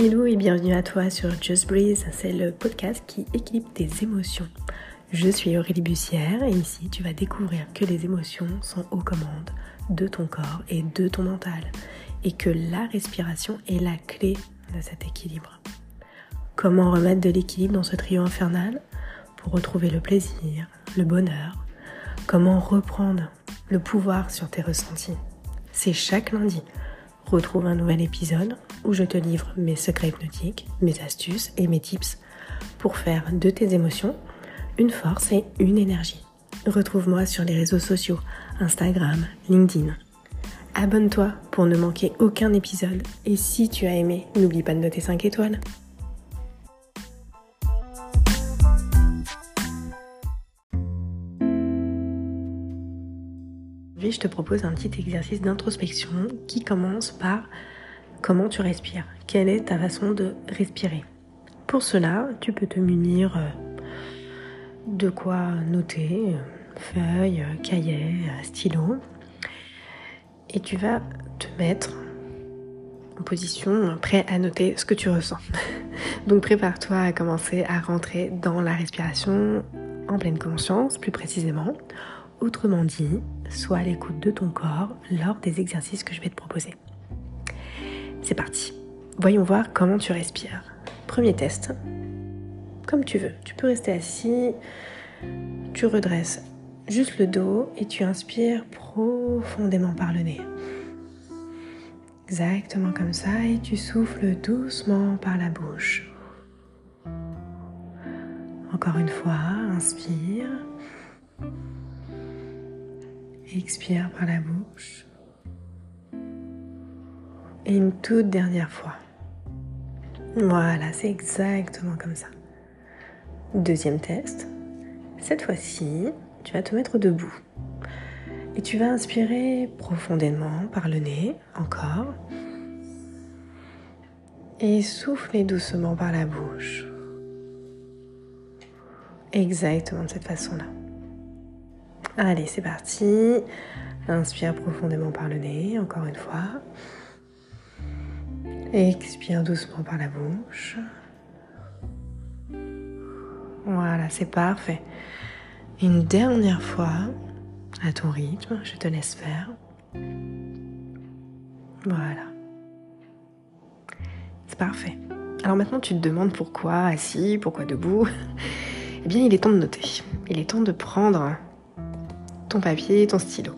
Hello et bienvenue à toi sur Just Breeze, c'est le podcast qui équilibre tes émotions. Je suis Aurélie Bussière et ici tu vas découvrir que les émotions sont aux commandes de ton corps et de ton mental et que la respiration est la clé de cet équilibre. Comment remettre de l'équilibre dans ce trio infernal? Pour retrouver le plaisir, le bonheur Comment reprendre le pouvoir sur tes ressentis? C'est chaque lundi. Retrouve un nouvel épisode où je te livre mes secrets hypnotiques, mes astuces et mes tips pour faire de tes émotions une force et une énergie. Retrouve-moi sur les réseaux sociaux, Instagram, LinkedIn. Abonne-toi pour ne manquer aucun épisode et si tu as aimé, n'oublie pas de noter 5 étoiles. Je te propose un petit exercice d'introspection qui commence par comment tu respires, quelle est ta façon de respirer? Pour cela, tu peux te munir euh, de quoi noter, euh, feuilles, cahiers, stylo, et tu vas te mettre en position prêt à noter ce que tu ressens. Donc prépare-toi à commencer à rentrer dans la respiration en pleine conscience, plus précisément. Autrement dit, sois à l'écoute de ton corps lors des exercices que je vais te proposer. C'est parti. Voyons voir comment tu respires. Premier test. Comme tu veux. Tu peux rester assis. Tu redresses juste le dos et tu inspires profondément par le nez. Exactement comme ça et tu souffles doucement par la bouche. Encore une fois, inspire. Expire par la bouche. Et une toute dernière fois. Voilà, c'est exactement comme ça. Deuxième test. Cette fois-ci, tu vas te mettre debout. Et tu vas inspirer profondément par le nez, encore. Et souffler doucement par la bouche. Exactement de cette façon-là. Allez, c'est parti. Inspire profondément par le nez, encore une fois. Expire doucement par la bouche. Voilà, c'est parfait. Une dernière fois, à ton rythme, je te laisse faire. Voilà. C'est parfait. Alors maintenant, tu te demandes pourquoi assis, pourquoi debout? Eh bien, il est temps de noter. Il est temps de prendre ton papier ton stylo.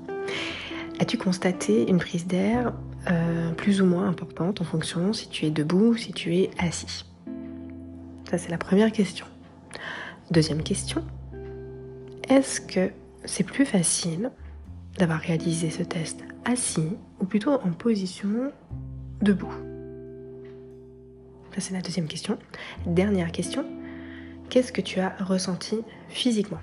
As-tu constaté une prise d'air euh, plus ou moins importante en fonction si tu es debout ou si tu es assis? Ça, c'est la première question. Deuxième question. Est-ce que c'est plus facile d'avoir réalisé ce test assis ou plutôt en position debout? Ça, c'est la deuxième question. Dernière question. Qu'est-ce que tu as ressenti physiquement?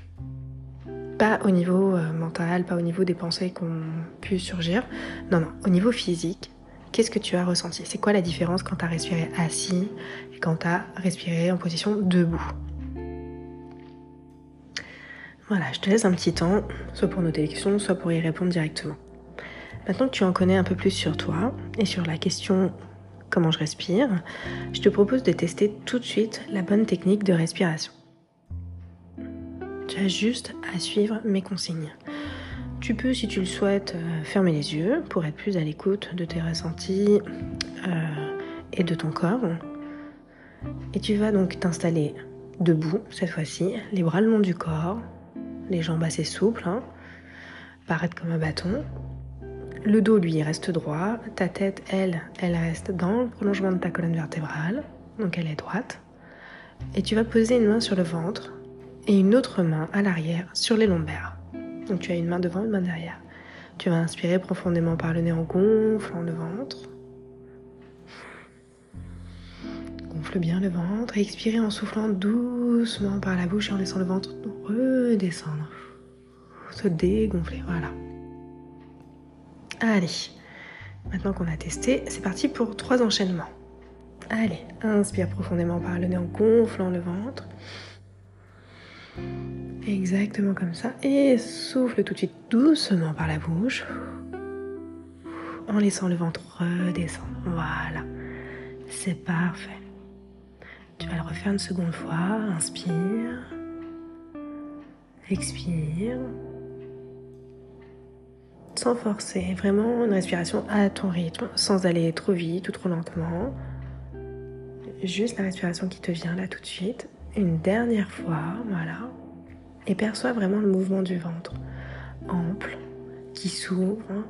Pas au niveau euh, mental, pas au niveau des pensées qui ont pu surgir. Non, non, au niveau physique, qu'est-ce que tu as ressenti? C'est quoi la différence quand tu as respiré assis et quand tu as respiré en position debout? Voilà, je te laisse un petit temps, soit pour noter les questions, soit pour y répondre directement. Maintenant que tu en connais un peu plus sur toi et sur la question comment je respire, je te propose de tester tout de suite la bonne technique de respiration. Tu as juste à suivre mes consignes. Tu peux, si tu le souhaites, euh, fermer les yeux pour être plus à l'écoute de tes ressentis euh, et de ton corps. Et tu vas donc t'installer debout cette fois-ci, les bras le long du corps, les jambes assez souples, hein, paraître comme un bâton. Le dos, lui, reste droit. Ta tête, elle, elle reste dans le prolongement de ta colonne vertébrale, donc elle est droite. Et tu vas poser une main sur le ventre et une autre main à l'arrière sur les lombaires. Donc tu as une main devant, une main derrière. Tu vas inspirer profondément par le nez en gonflant le ventre. Gonfle bien le ventre et expirer en soufflant doucement par la bouche et en laissant le ventre redescendre. Se dégonfler, voilà. Allez, maintenant qu'on a testé, c'est parti pour trois enchaînements. Allez, inspire profondément par le nez en gonflant le ventre. Exactement comme ça. Et souffle tout de suite doucement par la bouche. En laissant le ventre redescendre. Voilà. C'est parfait. Tu vas le refaire une seconde fois. Inspire. Expire. Sans forcer, vraiment une respiration à ton rythme, sans aller trop vite ou trop lentement. Juste la respiration qui te vient là tout de suite. Une dernière fois, voilà. Et perçois vraiment le mouvement du ventre. Ample, qui s'ouvre,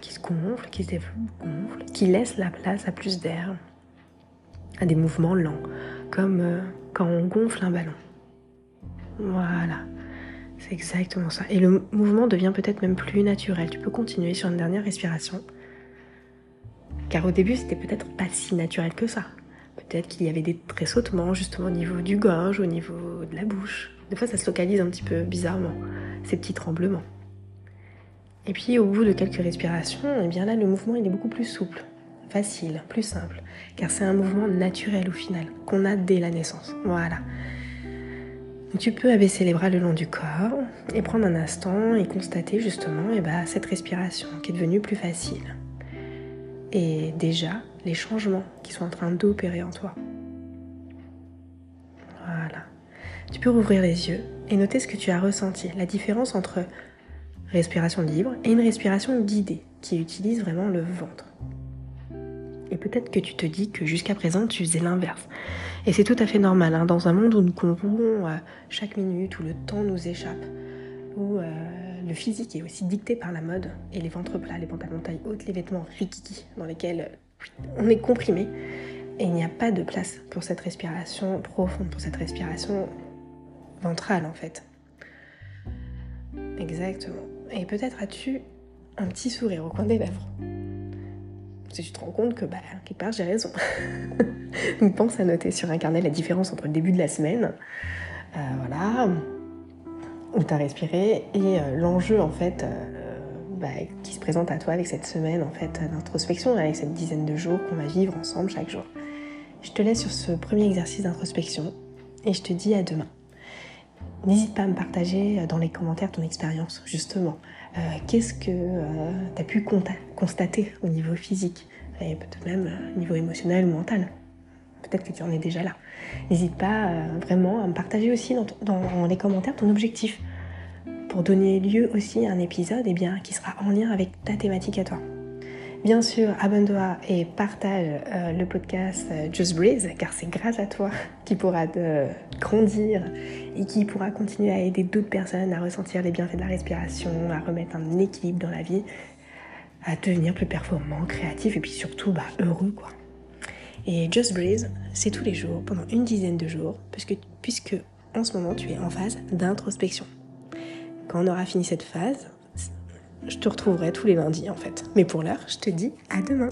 qui se gonfle, qui se développe, qui laisse la place à plus d'air, à des mouvements lents, comme euh, quand on gonfle un ballon. Voilà, c'est exactement ça. Et le mouvement devient peut-être même plus naturel. Tu peux continuer sur une dernière respiration. Car au début, c'était peut-être pas si naturel que ça. Peut-être qu'il y avait des tressautements justement au niveau du gorge, au niveau de la bouche. Des fois, ça se localise un petit peu bizarrement, ces petits tremblements. Et puis au bout de quelques respirations, eh bien là le mouvement est beaucoup plus souple, facile, plus simple, car c'est un mouvement naturel au final, qu'on a dès la naissance. Voilà. Tu peux abaisser les bras le long du corps et prendre un instant et constater justement eh ben, cette respiration qui est devenue plus facile. Et déjà les changements qui sont en train d'opérer en toi. Voilà. Tu peux rouvrir les yeux et noter ce que tu as ressenti, la différence entre respiration libre, et une respiration guidée, qui utilise vraiment le ventre. Et peut-être que tu te dis que jusqu'à présent, tu faisais l'inverse. Et c'est tout à fait normal, hein, dans un monde où nous courons euh, chaque minute, où le temps nous échappe, où euh, le physique est aussi dicté par la mode, et les ventres plats, les pantalons taille haute, les vêtements rikiki, dans lesquels on est comprimé. Et il n'y a pas de place pour cette respiration profonde, pour cette respiration ventrale en fait. Exactement. Et peut-être as-tu un petit sourire au coin des lèvres. Si tu te rends compte que, bah, quelque part, j'ai raison. Donc pense à noter sur un carnet la différence entre le début de la semaine, euh, voilà, où tu as respiré, et euh, l'enjeu, en fait, euh, bah, qui se présente à toi avec cette semaine, en fait, d'introspection, avec cette dizaine de jours qu'on va vivre ensemble chaque jour. Je te laisse sur ce premier exercice d'introspection, et je te dis à demain. N'hésite pas à me partager euh, dans les commentaires ton expérience, justement. Qu'est-ce que tu as pu constater au niveau physique et peut-être même au niveau émotionnel ou mental? Peut-être que tu en es déjà là. N'hésite pas vraiment à me partager aussi dans, les commentaires ton objectif pour donner lieu aussi à un épisode eh bien, qui sera en lien avec ta thématique à toi. Bien sûr, abonne-toi et partage euh, le podcast euh, Just Breathe, car c'est grâce à toi qui pourra grandir et qui pourra continuer à aider d'autres personnes à ressentir les bienfaits de la respiration, à remettre un équilibre dans la vie, à devenir plus performant, créatif et puis surtout bah, heureux quoi. Et Just Breathe, c'est tous les jours, pendant une dizaine de jours, puisque, puisque en ce moment tu es en phase d'introspection. Quand on aura fini cette phase, je te retrouverai tous les lundis en fait. Mais pour l'heure, je te dis à demain.